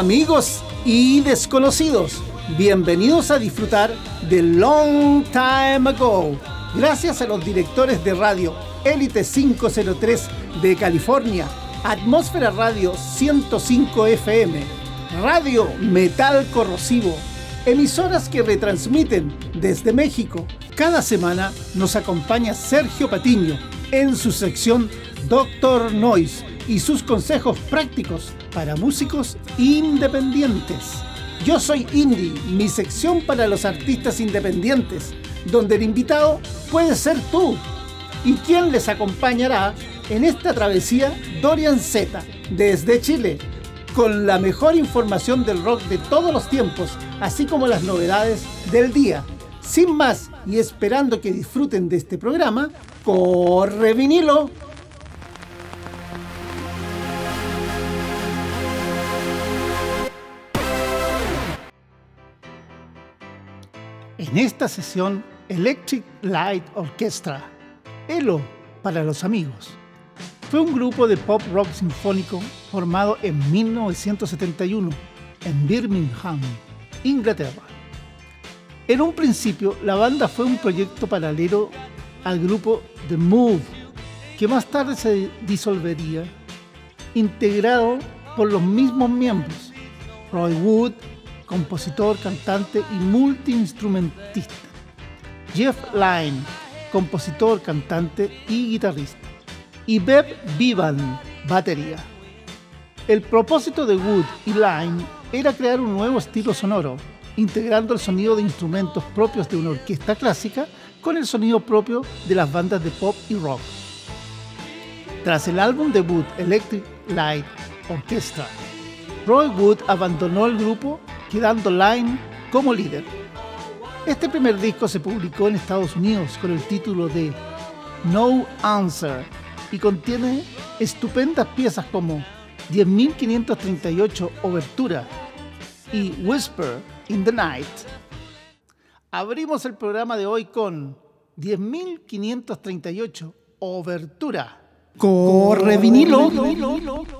Amigos y desconocidos. Bienvenidos a disfrutar de Long Time Ago. Gracias a los directores de radio Elite 503 de California, Atmósfera Radio 105 FM, Radio Metal Corrosivo, emisoras que retransmiten desde México. Cada semana nos acompaña Sergio Patiño en su sección Doctor Noise y sus consejos prácticos para músicos independientes. Yo soy Indie, mi sección para los artistas independientes, donde el invitado puede ser tú. ¿Y quién les acompañará en esta travesía? Dorian Z, desde Chile, con la mejor información del rock de todos los tiempos, así como las novedades del día. Sin más, y esperando que disfruten de este programa, corre vinilo. En esta sesión, Electric Light Orchestra, ELO para los amigos, fue un grupo de pop rock sinfónico formado en 1971 en Birmingham, Inglaterra. En un principio, la banda fue un proyecto paralelo al grupo The Move, que más tarde se disolvería, integrado por los mismos miembros, Roy Wood, compositor, cantante y multiinstrumentista. Jeff Lynne, compositor, cantante y guitarrista. Y Beb Vivan, batería. El propósito de Wood y Lynne era crear un nuevo estilo sonoro, integrando el sonido de instrumentos propios de una orquesta clásica con el sonido propio de las bandas de pop y rock. Tras el álbum debut Electric Light Orchestra, Roy Wood abandonó el grupo quedando Line como líder. Este primer disco se publicó en Estados Unidos con el título de No Answer y contiene estupendas piezas como 10.538 Obertura y Whisper in the Night. Abrimos el programa de hoy con 10.538 Obertura. Corre vinilo. Did you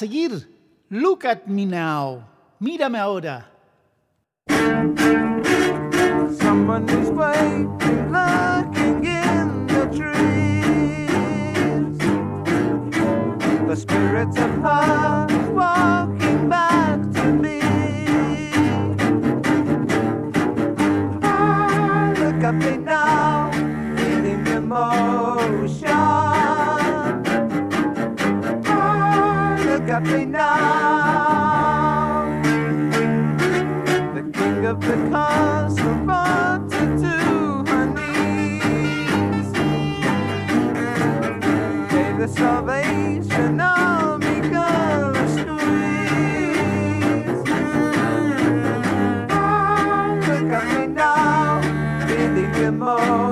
seguir, Look at Me Now. Mírame ahora. Waiting, looking in the trees. The spirits walking back to me. At me now. The king of the castle her to her knees. May the salvation army girl squeeze. Ah, look at me now, feeling emotion.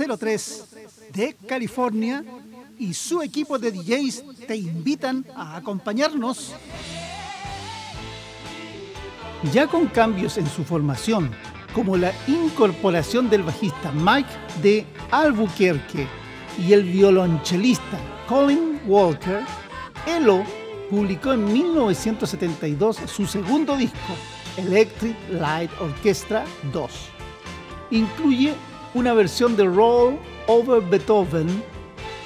503 de California y su equipo de DJs te invitan a acompañarnos. Ya con cambios en su formación, como la incorporación del bajista Mike de Albuquerque y el violonchelista Colin Walker, Elo publicó en 1972 su segundo disco, Electric Light Orchestra 2 incluye una versión de Roll Over Beethoven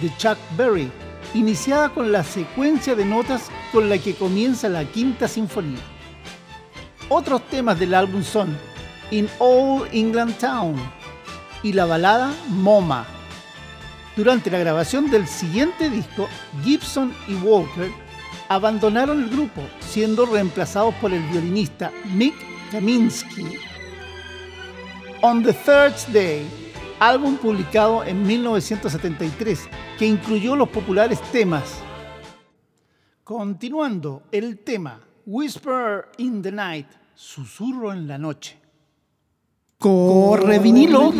de Chuck Berry, iniciada con la secuencia de notas con la que comienza la quinta sinfonía. Otros temas del álbum son In Old England Town y la balada MoMA. Durante la grabación del siguiente disco, Gibson y Walker abandonaron el grupo, siendo reemplazados por el violinista Mick Kaminsky. On the Third Day, álbum publicado en 1973, que incluyó los populares temas. Continuando, el tema Whisper in the Night, Susurro en la Noche. Corre vinilo.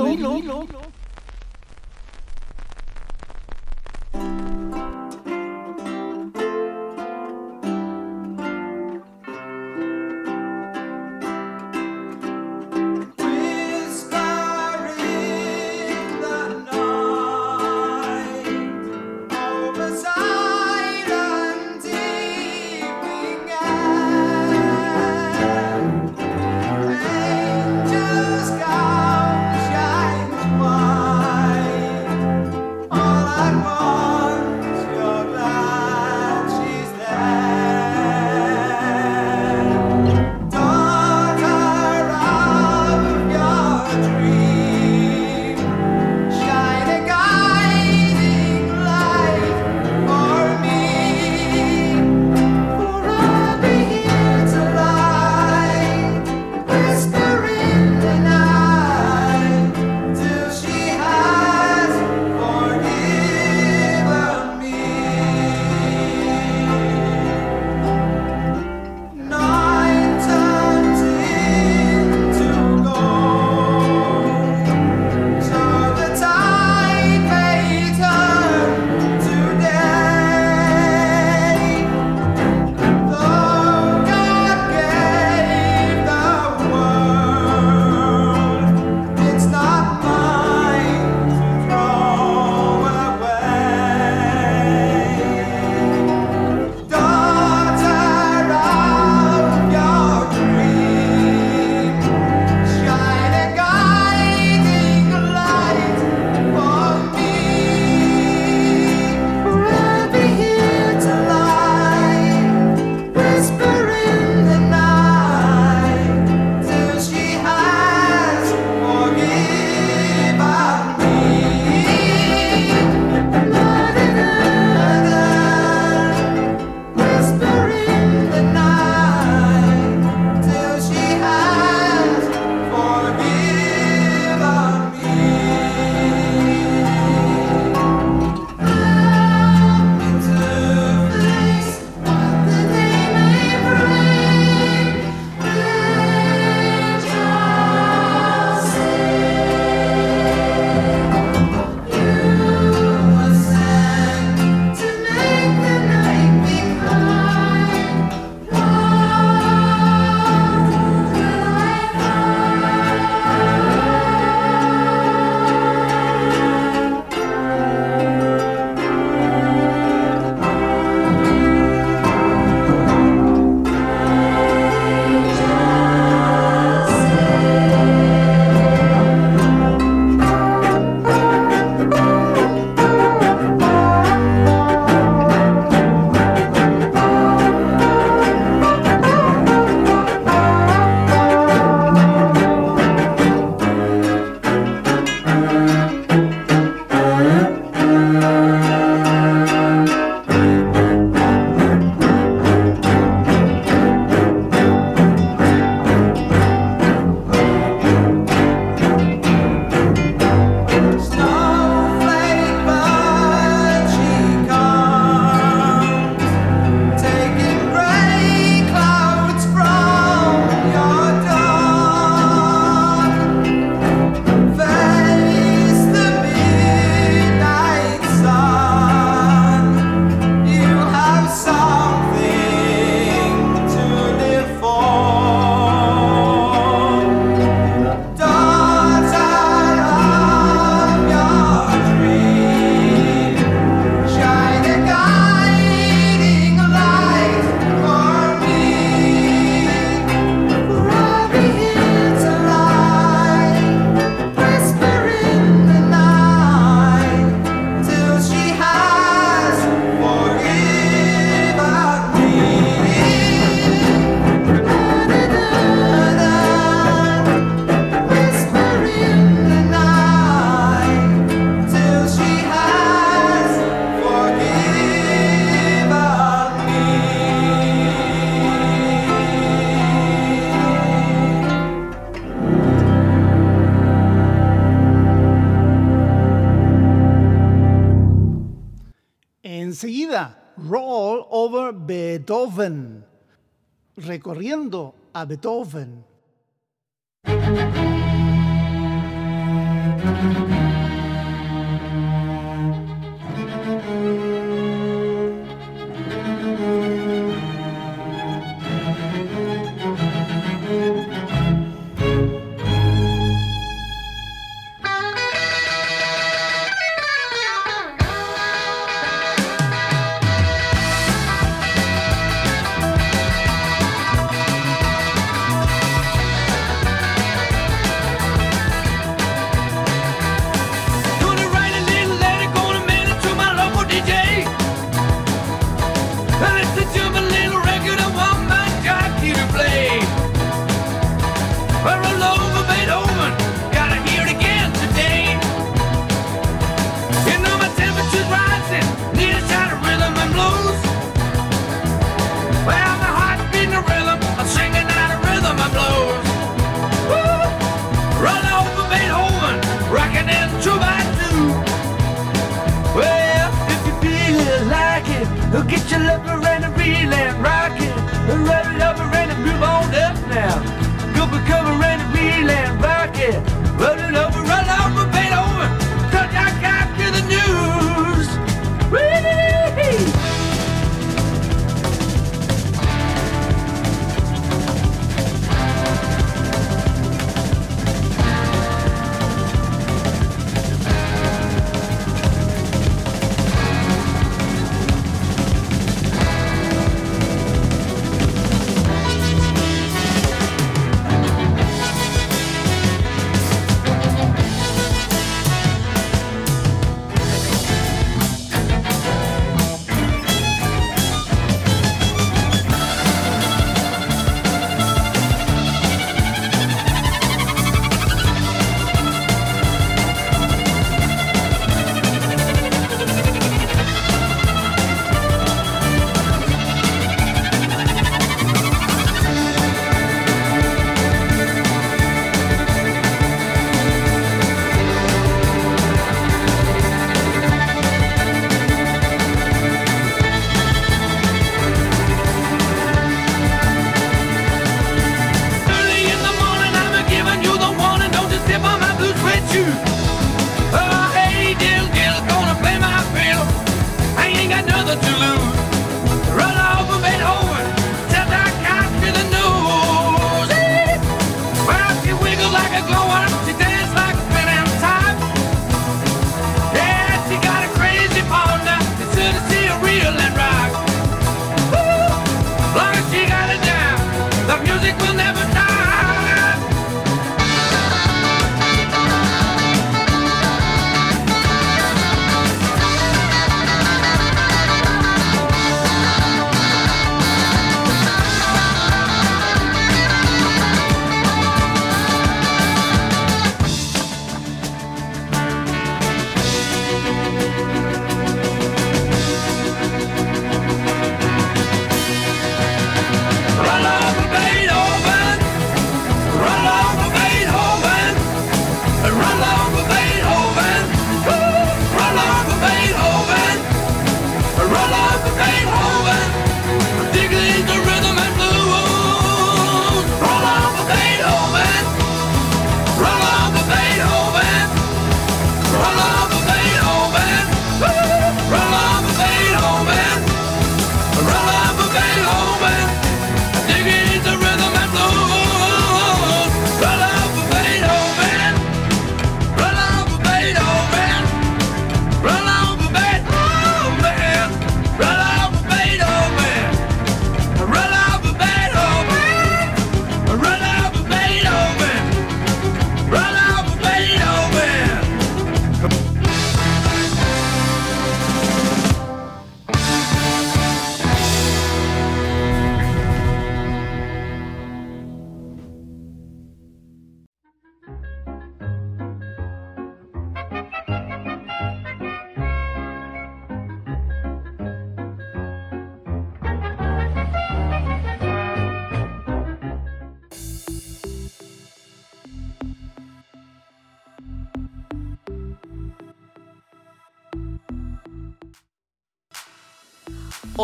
Recorriendo a Beethoven.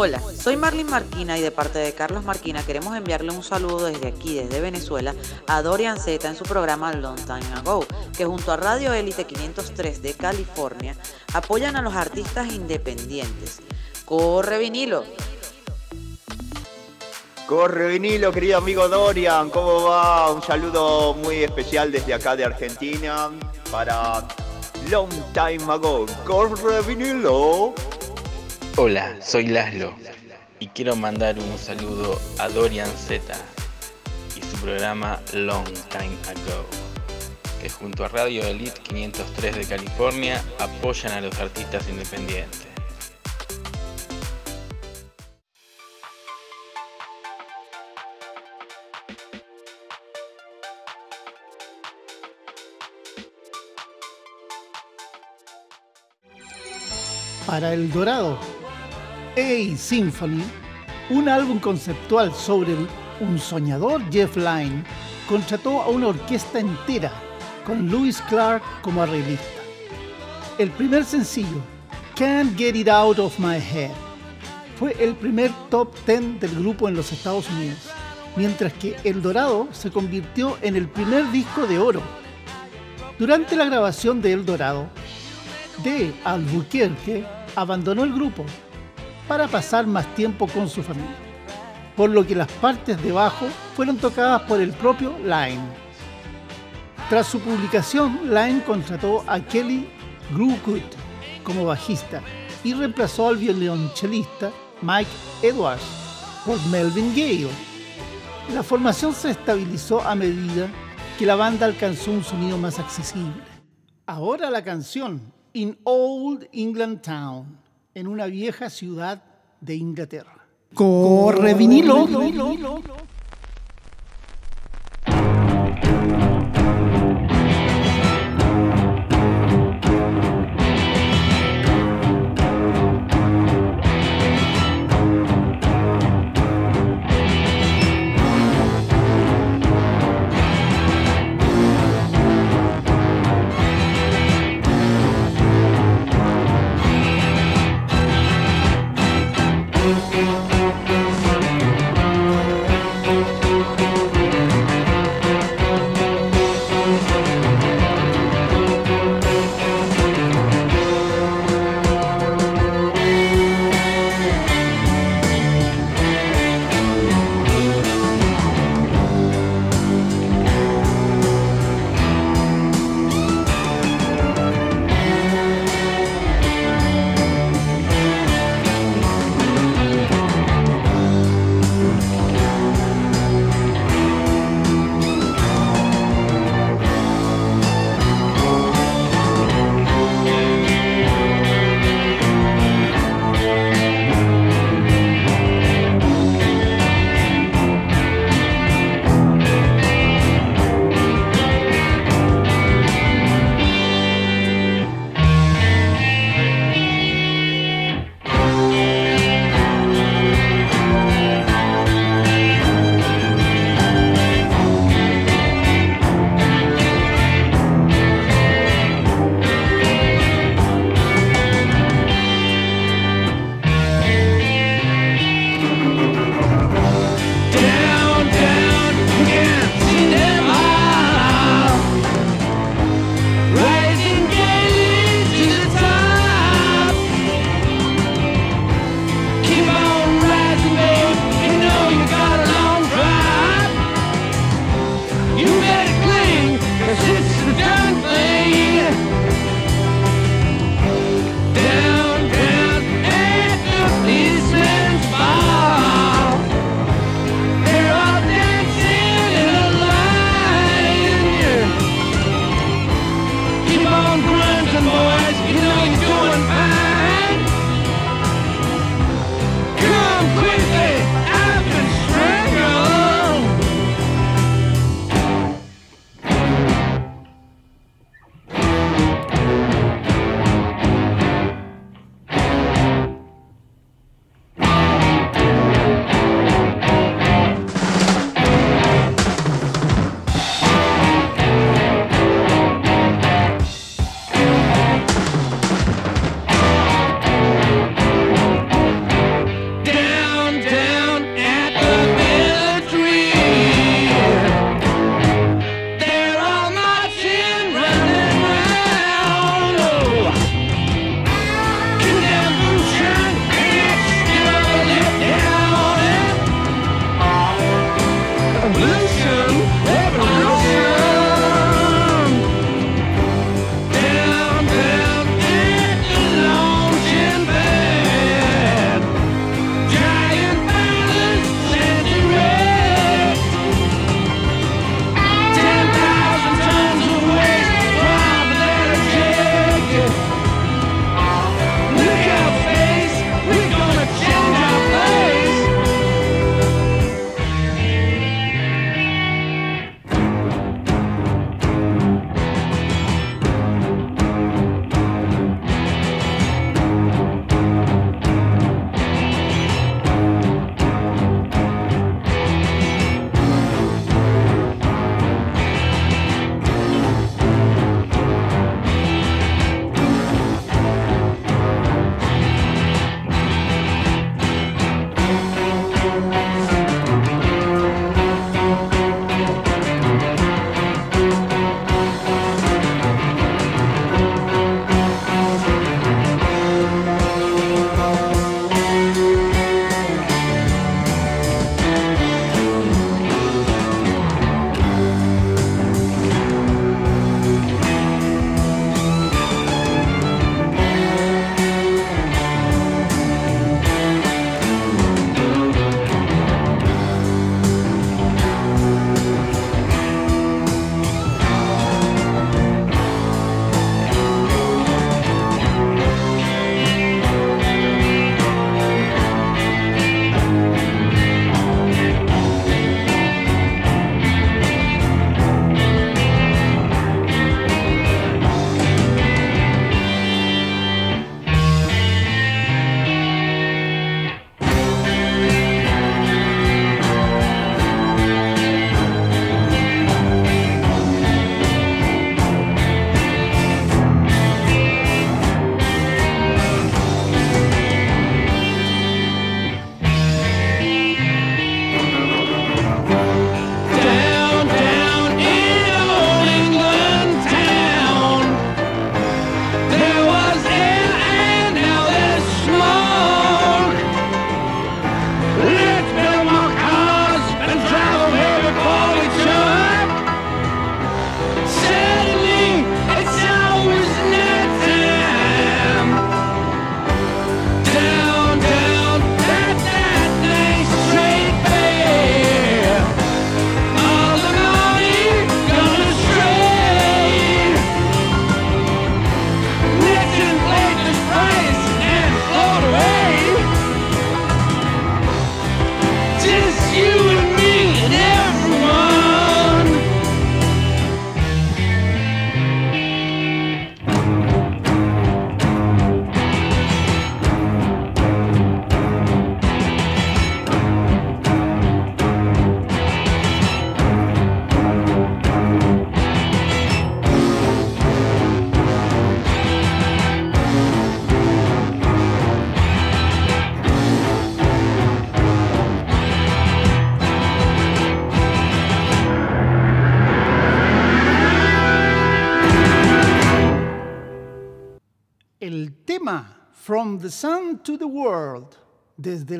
Hola, soy Marlene Marquina y de parte de Carlos Marquina queremos enviarle un saludo desde aquí, desde Venezuela, a Dorian Z en su programa Long Time Ago, que junto a Radio Elite 503 de California apoyan a los artistas independientes. ¡Corre vinilo! Corre vinilo, querido amigo Dorian, ¿cómo va? Un saludo muy especial desde acá de Argentina para Long Time Ago. Corre vinilo. Hola, soy Laszlo y quiero mandar un saludo a Dorian Z y su programa Long Time Ago, que junto a Radio Elite 503 de California apoyan a los artistas independientes. Para El Dorado, A Symphony, un álbum conceptual sobre un soñador Jeff Lynne, contrató a una orquesta entera con Louis Clark como arreglista. El primer sencillo, Can't Get It Out of My Head, fue el primer top 10 del grupo en los Estados Unidos, mientras que El Dorado se convirtió en el primer disco de oro. Durante la grabación de El Dorado, de Albuquerque abandonó el grupo para pasar más tiempo con su familia, por lo que las partes de bajo fueron tocadas por el propio Line. Tras su publicación, Line contrató a Kelly Groocoot como bajista y reemplazó al violonchelista Mike Edwards por Melvin Gale. La formación se estabilizó a medida que la banda alcanzó un sonido más accesible. Ahora la canción In Old England Town, en una vieja ciudad de Inglaterra. Corre vinilo.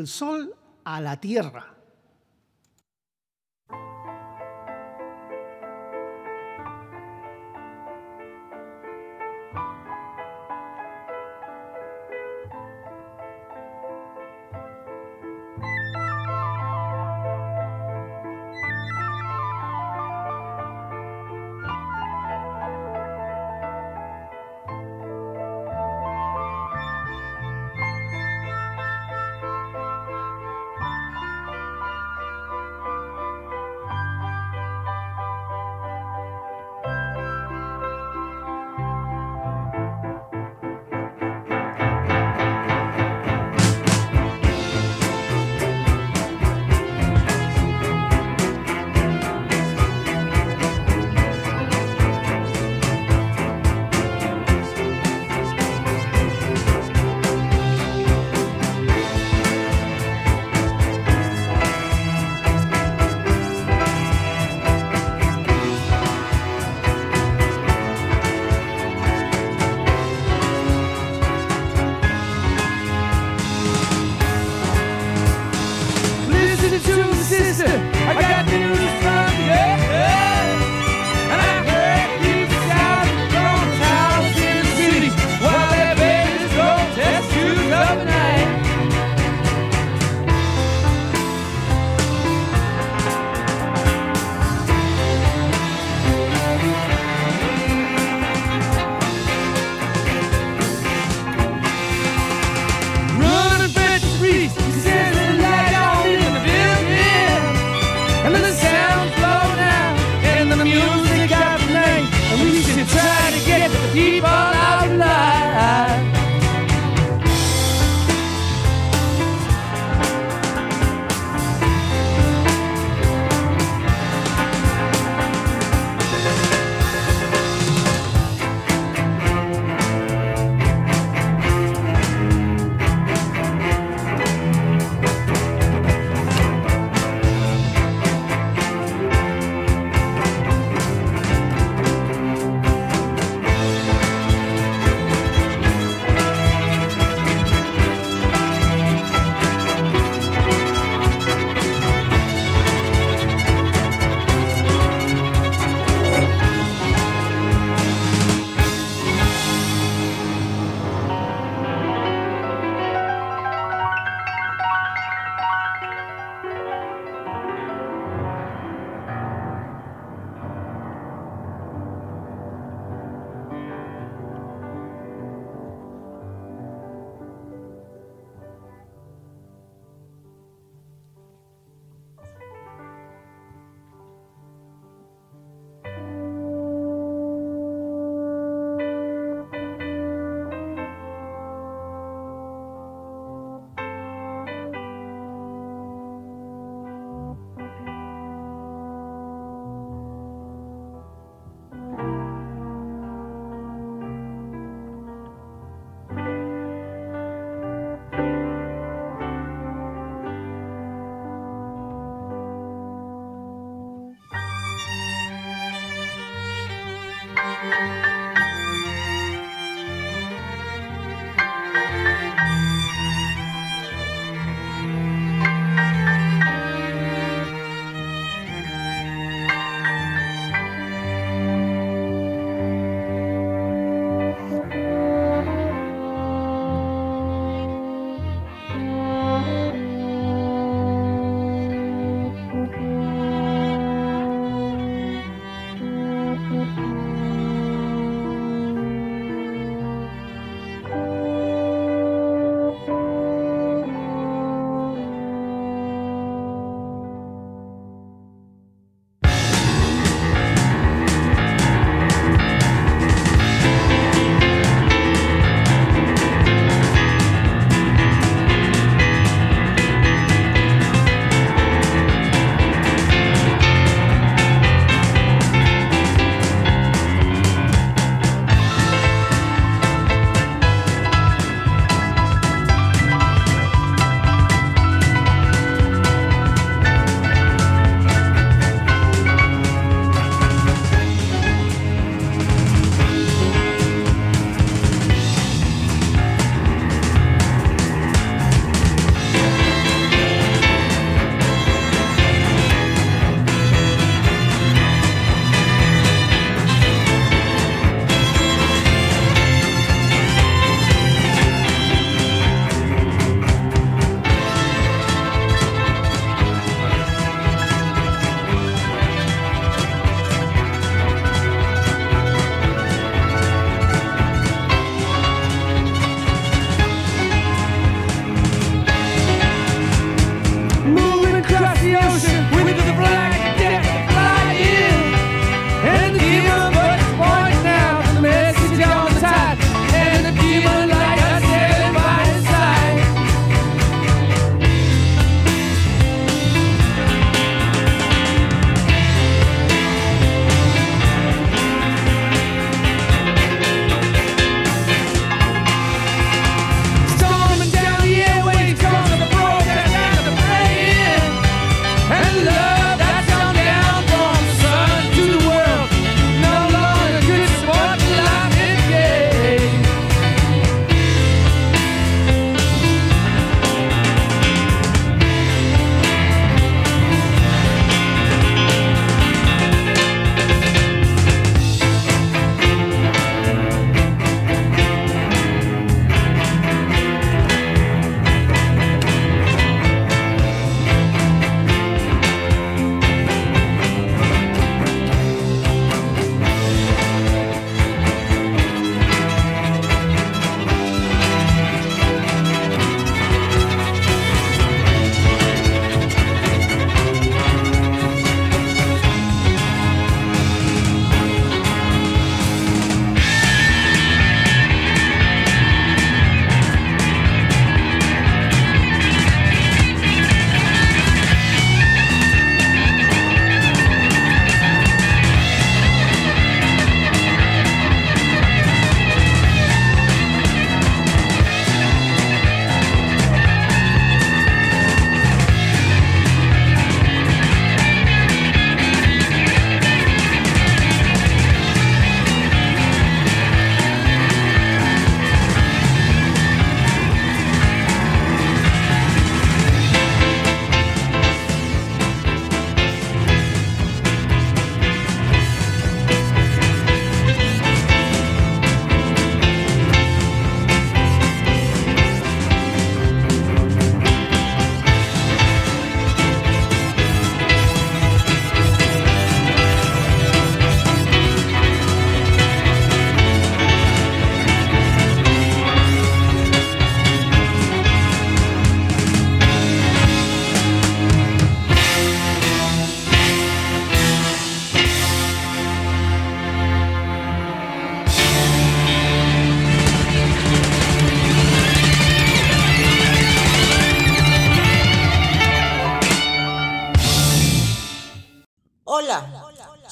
Desde el sol a la tierra.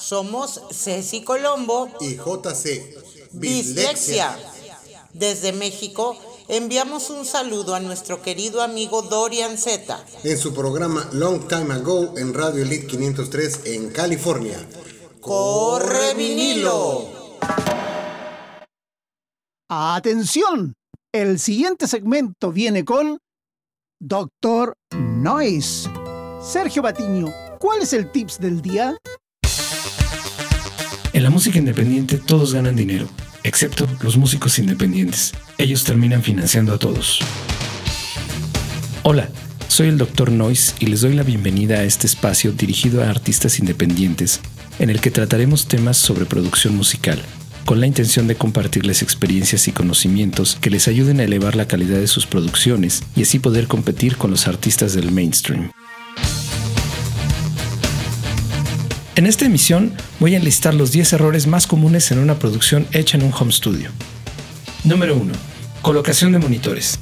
Somos Ceci Colombo y JC. Dislexia. Desde México enviamos un saludo a nuestro querido amigo Dorian Z. En su programa Long Time Ago en Radio Elite 503 en California. ¡Corre vinilo! ¡Atención! El siguiente segmento viene con Doctor Noise. Sergio Batiño, ¿cuál es el tips del día? En la música independiente todos ganan dinero, excepto los músicos independientes. Ellos terminan financiando a todos. Hola, soy el Dr. Noise y les doy la bienvenida a este espacio dirigido a artistas independientes, en el que trataremos temas sobre producción musical, con la intención de compartirles experiencias y conocimientos que les ayuden a elevar la calidad de sus producciones y así poder competir con los artistas del mainstream. En esta emisión voy a enlistar los 10 errores más comunes en una producción hecha en un home studio. Número 1. Colocación de monitores.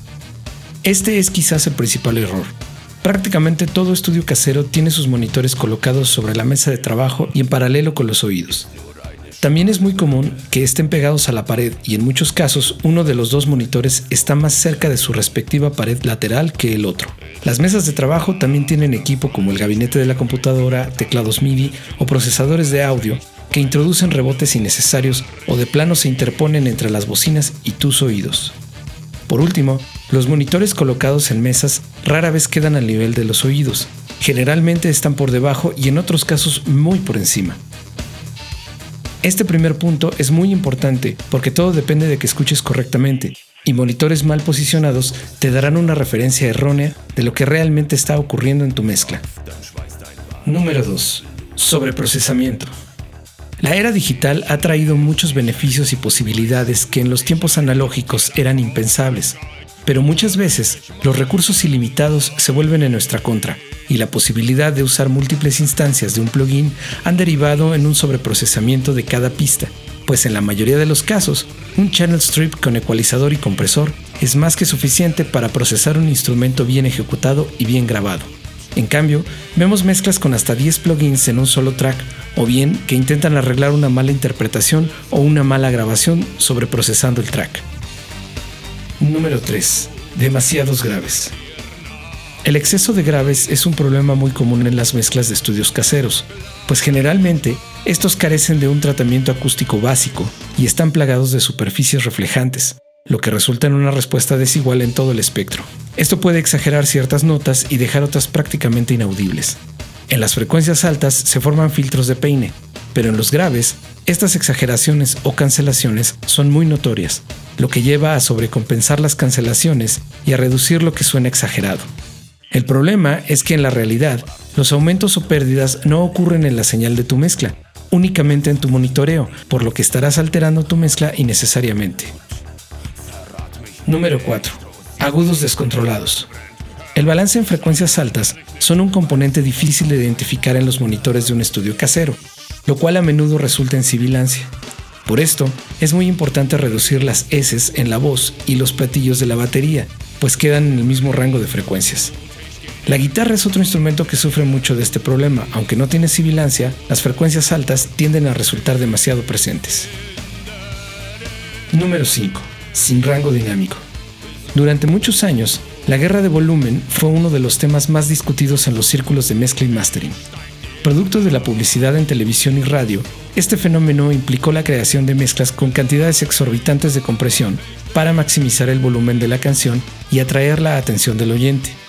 Este es quizás el principal error. Prácticamente todo estudio casero tiene sus monitores colocados sobre la mesa de trabajo y en paralelo con los oídos. También es muy común que estén pegados a la pared y en muchos casos uno de los dos monitores está más cerca de su respectiva pared lateral que el otro. Las mesas de trabajo también tienen equipo como el gabinete de la computadora, teclados MIDI o procesadores de audio que introducen rebotes innecesarios o de plano se interponen entre las bocinas y tus oídos. Por último, los monitores colocados en mesas rara vez quedan al nivel de los oídos. Generalmente están por debajo y en otros casos muy por encima. Este primer punto es muy importante porque todo depende de que escuches correctamente y monitores mal posicionados te darán una referencia errónea de lo que realmente está ocurriendo en tu mezcla. Número 2. Sobreprocesamiento. La era digital ha traído muchos beneficios y posibilidades que en los tiempos analógicos eran impensables, pero muchas veces los recursos ilimitados se vuelven en nuestra contra y la posibilidad de usar múltiples instancias de un plugin han derivado en un sobreprocesamiento de cada pista, pues en la mayoría de los casos, un channel strip con ecualizador y compresor es más que suficiente para procesar un instrumento bien ejecutado y bien grabado. En cambio, vemos mezclas con hasta 10 plugins en un solo track, o bien que intentan arreglar una mala interpretación o una mala grabación sobreprocesando el track. Número 3. Demasiados graves. El exceso de graves es un problema muy común en las mezclas de estudios caseros, pues generalmente estos carecen de un tratamiento acústico básico y están plagados de superficies reflejantes, lo que resulta en una respuesta desigual en todo el espectro. Esto puede exagerar ciertas notas y dejar otras prácticamente inaudibles. En las frecuencias altas se forman filtros de peine, pero en los graves, estas exageraciones o cancelaciones son muy notorias, lo que lleva a sobrecompensar las cancelaciones y a reducir lo que suena exagerado. El problema es que en la realidad, los aumentos o pérdidas no ocurren en la señal de tu mezcla, únicamente en tu monitoreo, por lo que estarás alterando tu mezcla innecesariamente. Número 4. Agudos descontrolados. El balance en frecuencias altas son un componente difícil de identificar en los monitores de un estudio casero, lo cual a menudo resulta en sibilancia. Por esto, es muy importante reducir las S en la voz y los platillos de la batería, pues quedan en el mismo rango de frecuencias. La guitarra es otro instrumento que sufre mucho de este problema. Aunque no tiene sibilancia, las frecuencias altas tienden a resultar demasiado presentes. Número 5. Sin rango dinámico. Durante muchos años, la guerra de volumen fue uno de los temas más discutidos en los círculos de mezcla y mastering. Producto de la publicidad en televisión y radio, este fenómeno implicó la creación de mezclas con cantidades exorbitantes de compresión para maximizar el volumen de la canción y atraer la atención del oyente.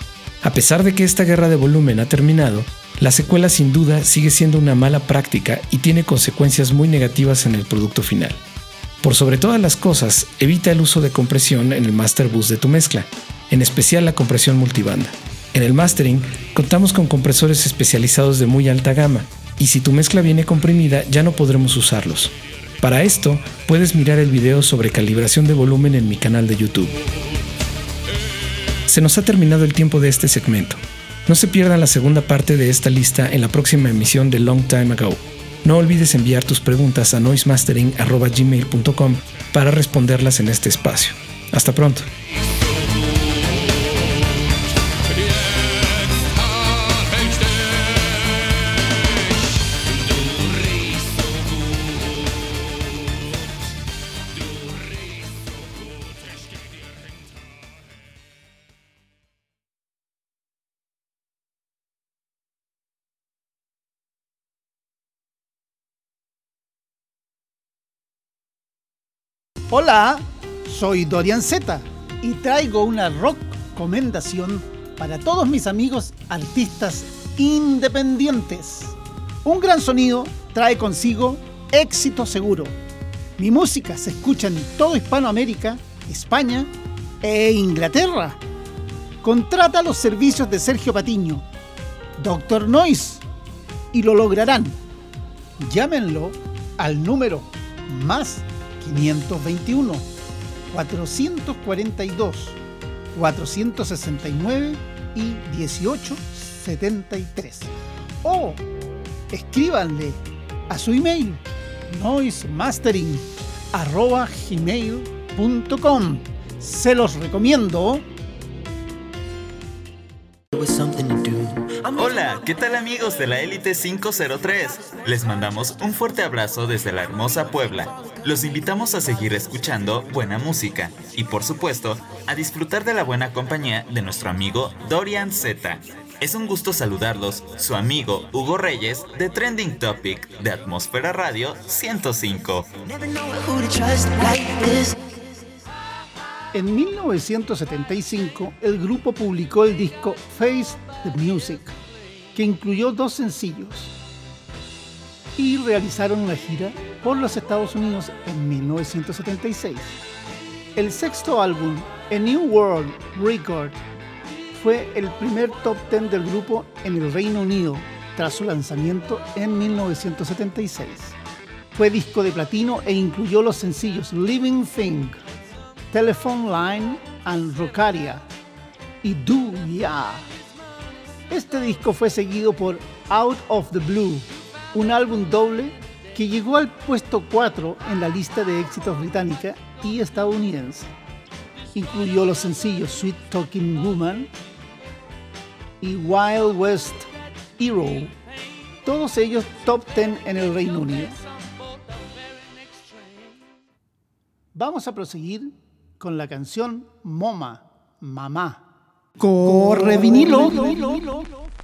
A pesar de que esta guerra de volumen ha terminado, la secuela sin duda sigue siendo una mala práctica y tiene consecuencias muy negativas en el producto final. Por sobre todas las cosas, evita el uso de compresión en el master bus de tu mezcla, en especial la compresión multibanda. En el mastering contamos con compresores especializados de muy alta gama, y si tu mezcla viene comprimida ya no podremos usarlos. Para esto, puedes mirar el video sobre calibración de volumen en mi canal de YouTube. Se nos ha terminado el tiempo de este segmento. No se pierdan la segunda parte de esta lista en la próxima emisión de Long Time Ago. No olvides enviar tus preguntas a noisemastering.gmail.com para responderlas en este espacio. Hasta pronto. Hola, soy Dorian Z y traigo una rock recomendación para todos mis amigos artistas independientes. Un gran sonido trae consigo éxito seguro. Mi música se escucha en toda Hispanoamérica, España e Inglaterra. Contrata los servicios de Sergio Patiño, Doctor Noise, y lo lograrán. Llámenlo al número más 521 442 469 y 1873. O escríbanle a su email noisemastering.gmail.com Se los recomiendo. Hola, ¿qué tal amigos de la Élite 503? Les mandamos un fuerte abrazo desde la hermosa Puebla. Los invitamos a seguir escuchando buena música y por supuesto a disfrutar de la buena compañía de nuestro amigo Dorian Z. Es un gusto saludarlos, su amigo Hugo Reyes de Trending Topic de Atmósfera Radio 105. En 1975, el grupo publicó el disco Face the Music, que incluyó dos sencillos, y realizaron una gira por los Estados Unidos en 1976. El sexto álbum, A New World Record, fue el primer top 10 del grupo en el Reino Unido tras su lanzamiento en 1976. Fue disco de platino e incluyó los sencillos Living Thing, Telephone Line and Rocaria y Do Ya. Este disco fue seguido por Out of the Blue, un álbum doble que llegó al puesto 4 en la lista de éxitos británica y estadounidense. Incluyó los sencillos Sweet Talking Woman y Wild West Hero, todos ellos top 10 en el Reino Unido. Vamos a proseguir con la canción Moma, Mamá. Corre vinilo. She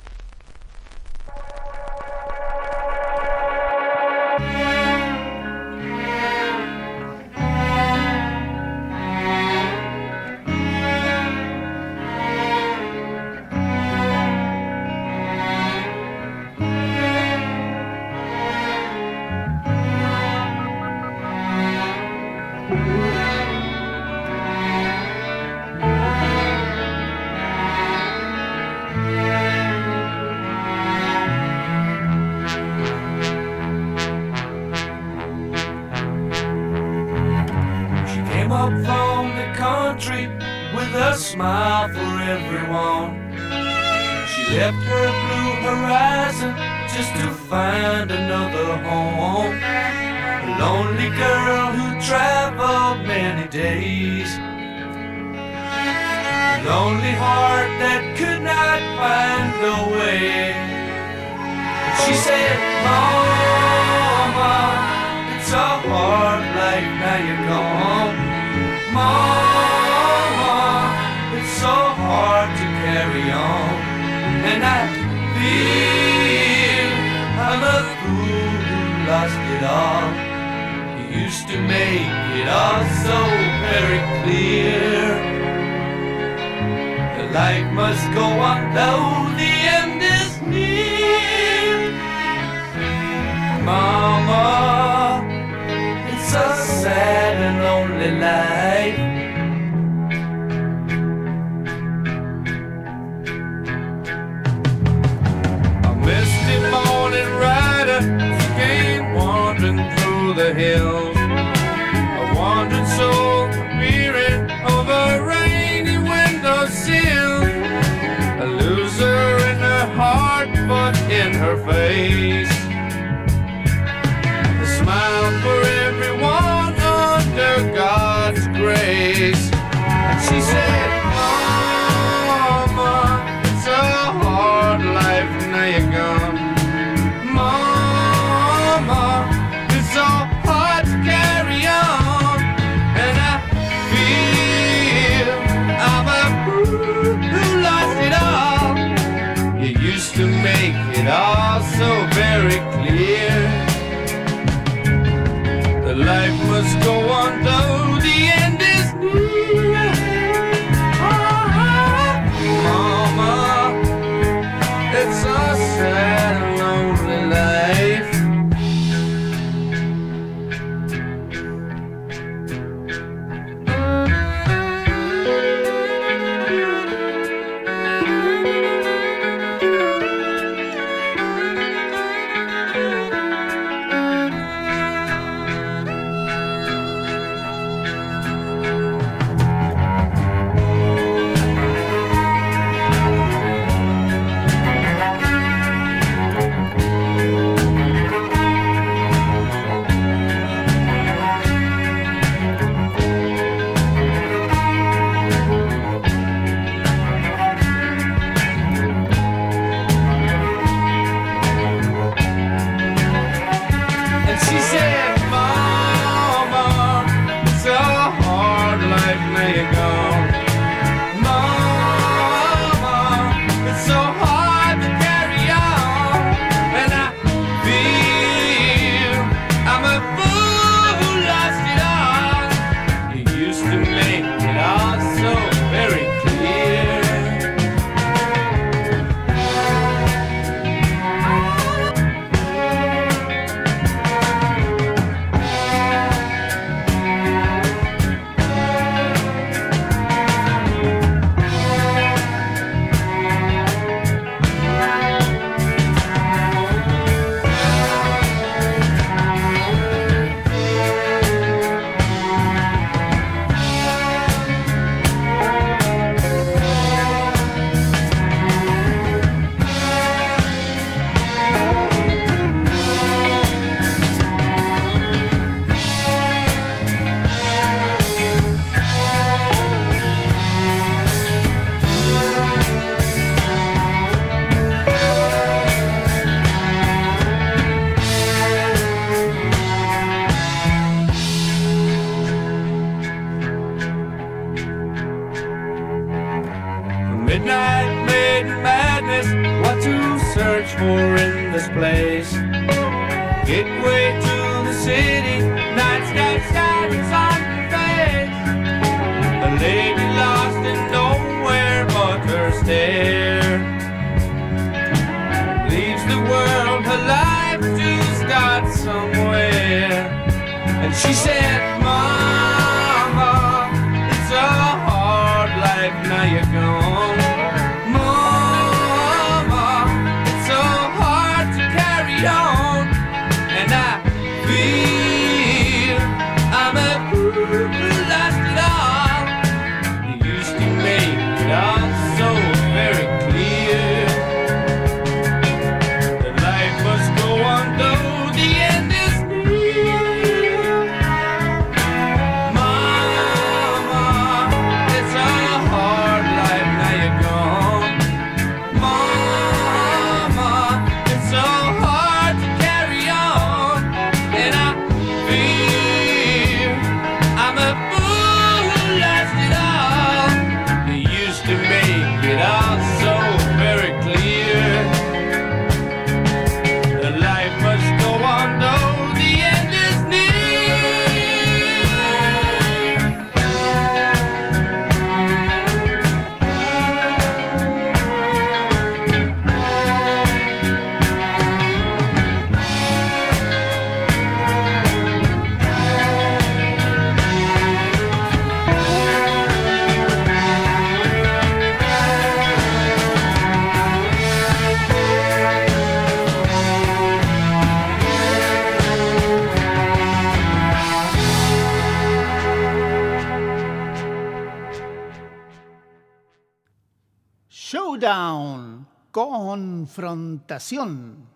Confrontación.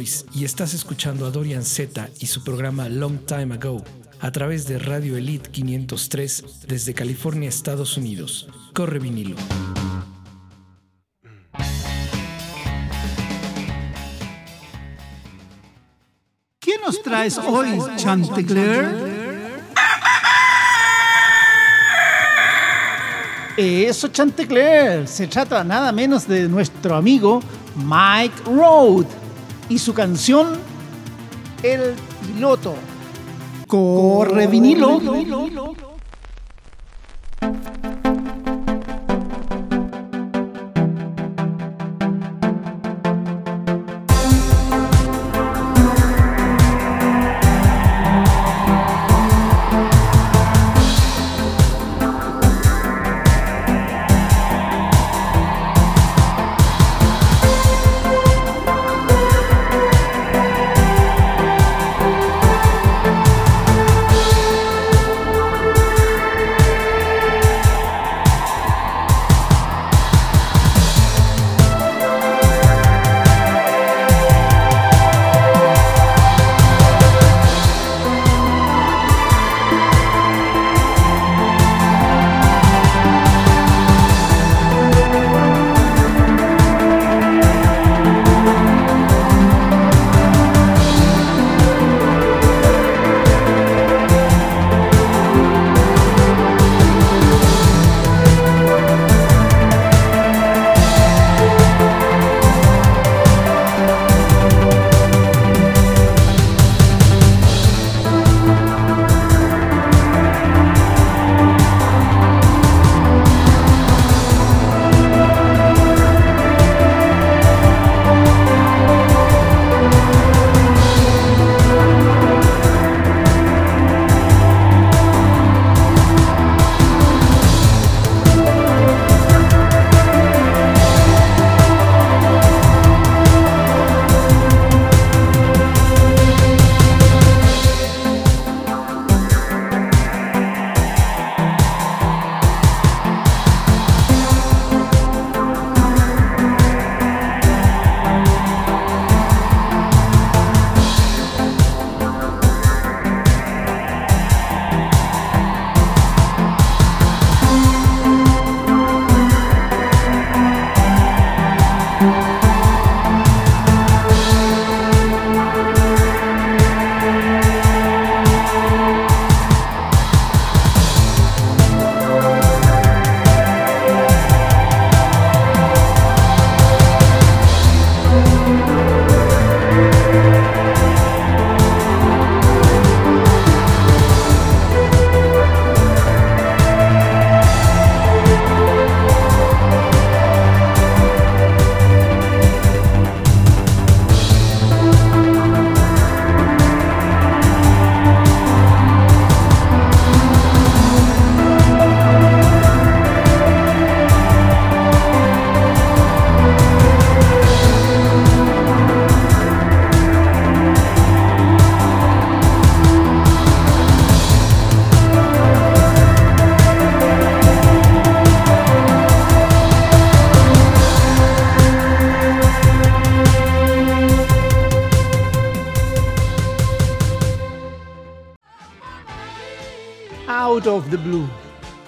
Y estás escuchando a Dorian Z y su programa Long Time Ago a través de Radio Elite 503 desde California, Estados Unidos. Corre vinilo. ¿Qué nos traes hoy, Chanticleer? Eso, Chantecler. Se trata nada menos de nuestro amigo Mike Road y su canción El Piloto. Corre vinilo.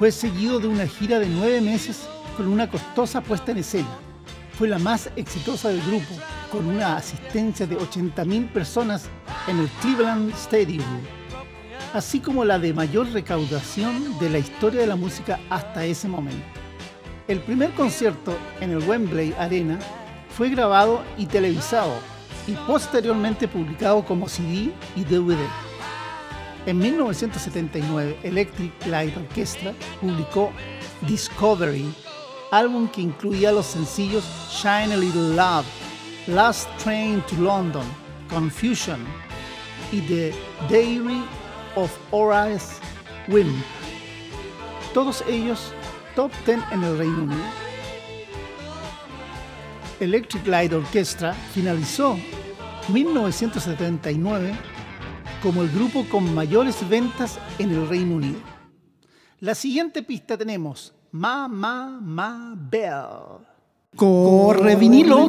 Fue seguido de una gira de nueve meses con una costosa puesta en escena. Fue la más exitosa del grupo, con una asistencia de 80.000 personas en el Cleveland Stadium, así como la de mayor recaudación de la historia de la música hasta ese momento. El primer concierto en el Wembley Arena fue grabado y televisado y posteriormente publicado como CD y DVD. En 1979, Electric Light Orchestra publicó Discovery, álbum que incluía los sencillos Shine a Little Love, Last Train to London, Confusion y The Diary of Horace Wimp. Todos ellos top 10 en el Reino Unido. Electric Light Orchestra finalizó 1979 como el grupo con mayores ventas en el Reino Unido. La siguiente pista tenemos Ma Ma Ma Bell. Corre vinilo.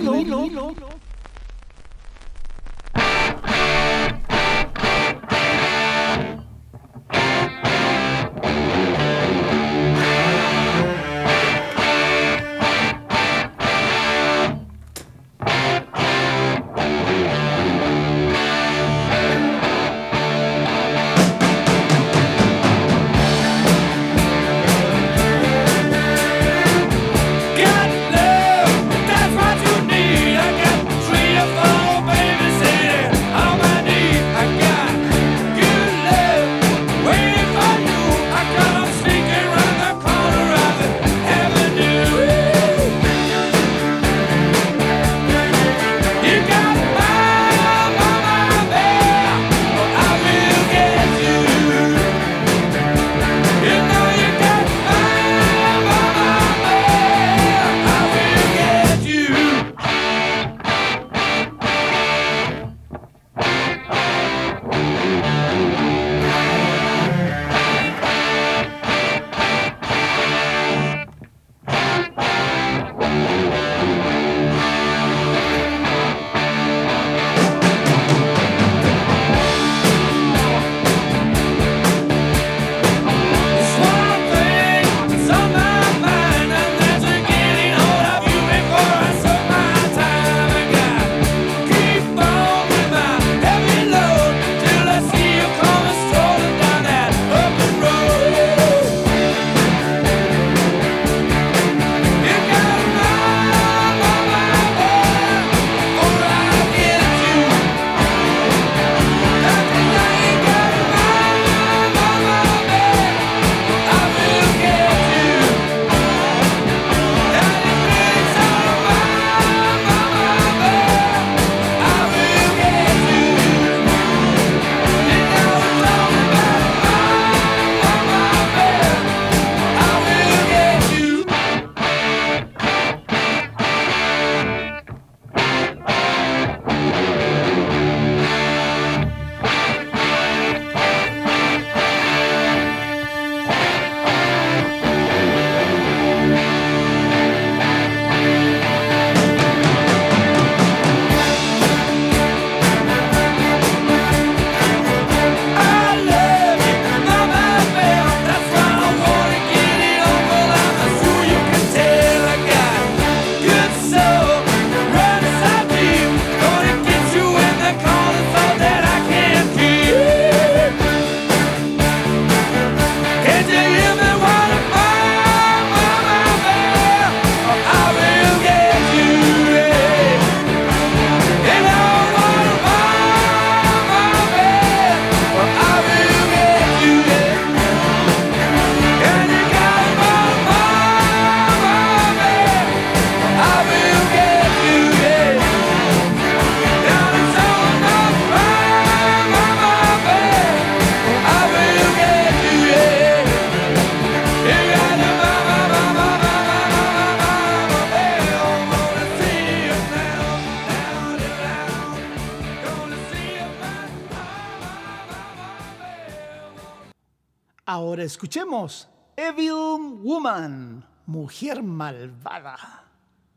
Escuchemos Evil Woman, mujer malvada.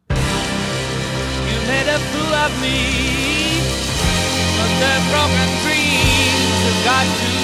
You made a fool of me, the broken dreams got to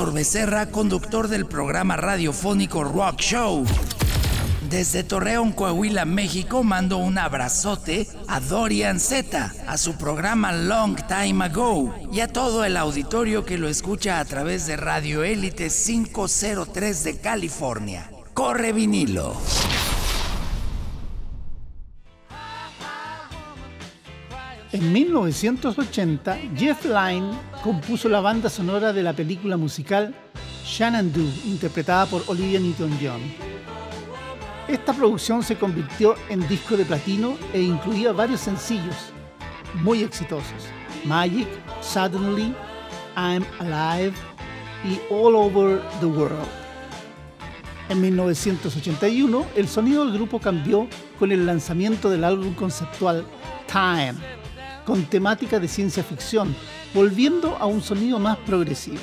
Héctor Becerra, conductor del programa radiofónico Rock Show. Desde Torreón, Coahuila, México, mando un abrazote a Dorian Z, a su programa Long Time Ago y a todo el auditorio que lo escucha a través de Radio Élite 503 de California. Corre vinilo. En 1980, Jeff Lynne compuso la banda sonora de la película musical Shenandoah, interpretada por Olivia Newton-John. Esta producción se convirtió en disco de platino e incluía varios sencillos muy exitosos, Magic, Suddenly, I'm Alive y All Over the World. En 1981, el sonido del grupo cambió con el lanzamiento del álbum conceptual Time, con temática de ciencia ficción, volviendo a un sonido más progresivo.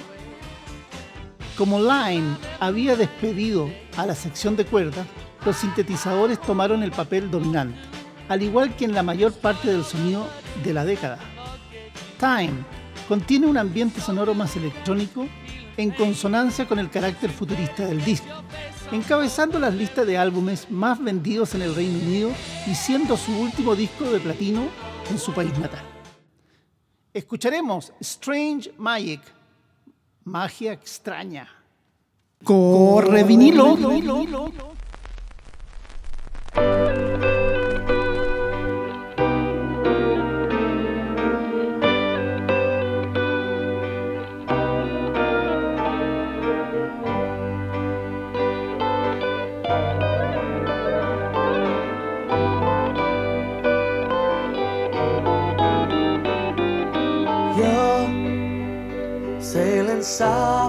Como Line había despedido a la sección de cuerdas, los sintetizadores tomaron el papel dominante, al igual que en la mayor parte del sonido de la década. Time contiene un ambiente sonoro más electrónico en consonancia con el carácter futurista del disco, encabezando las listas de álbumes más vendidos en el Reino Unido y siendo su último disco de platino en su país natal. Escucharemos Strange Magic, magia extraña. Corre vinilo. You're 洒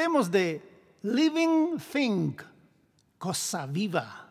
Tratemos de living think, cosa viva.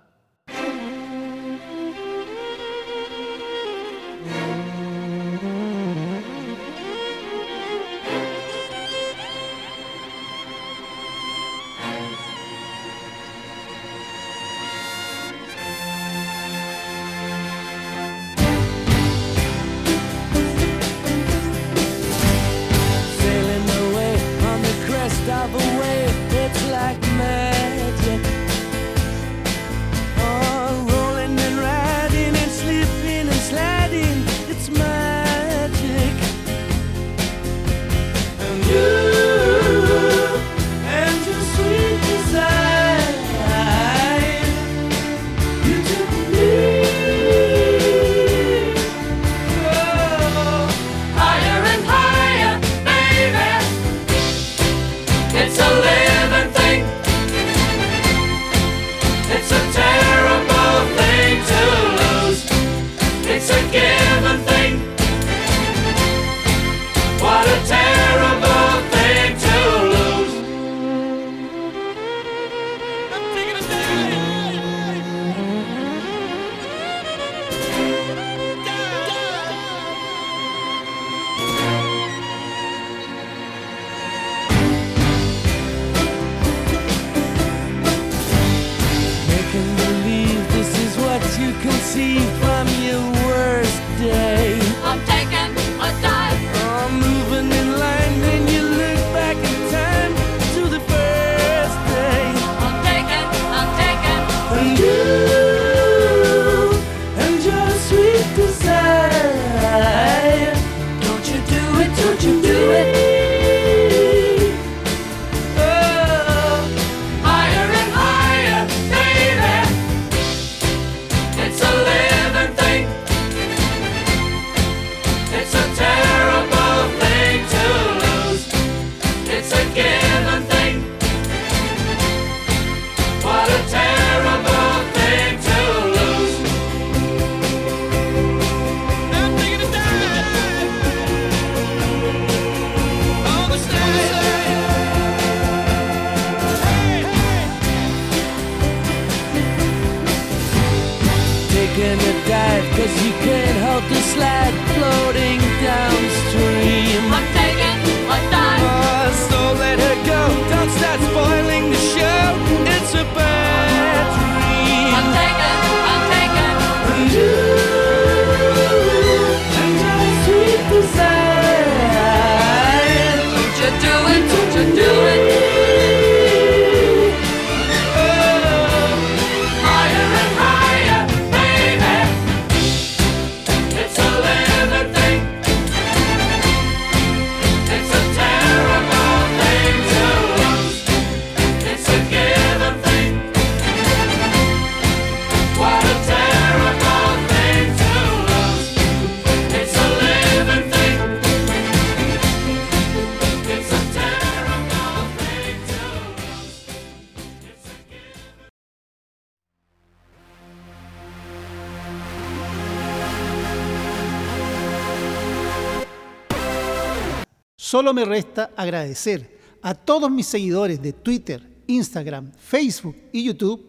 me resta agradecer a todos mis seguidores de Twitter, Instagram, Facebook y YouTube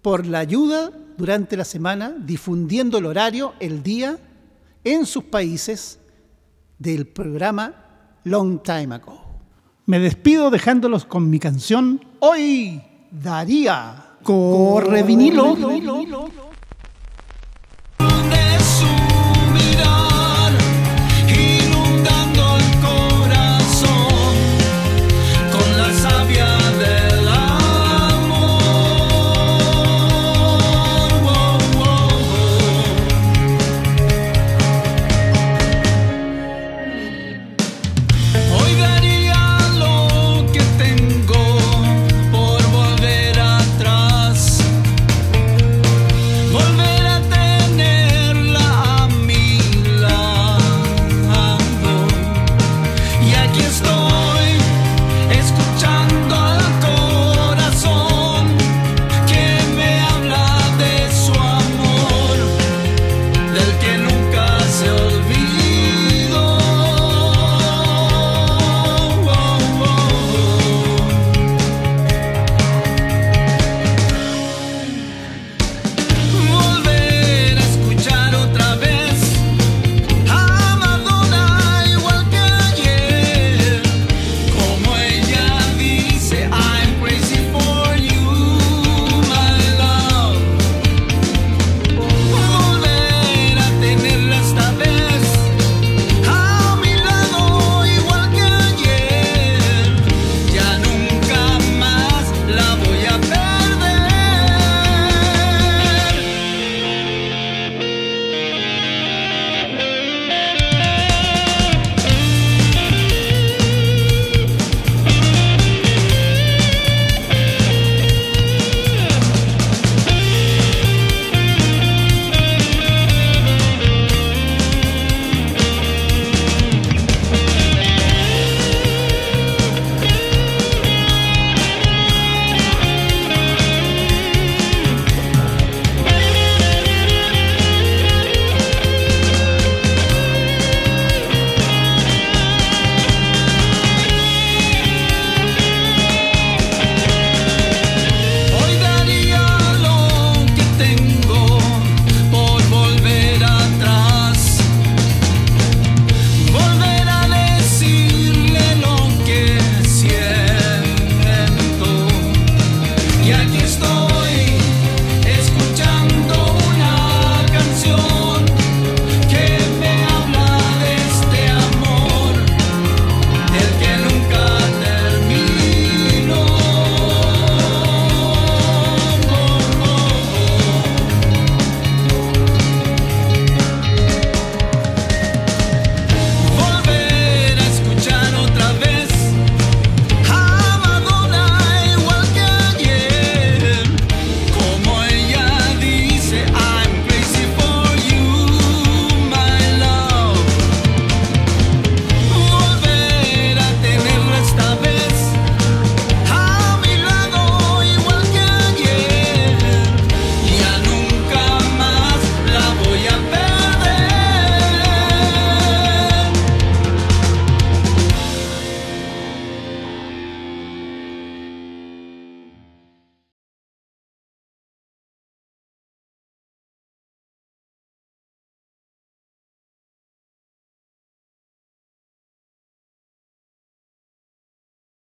por la ayuda durante la semana difundiendo el horario, el día, en sus países del programa Long Time Ago. Me despido dejándolos con mi canción Hoy daría. corredinilo. vinilo.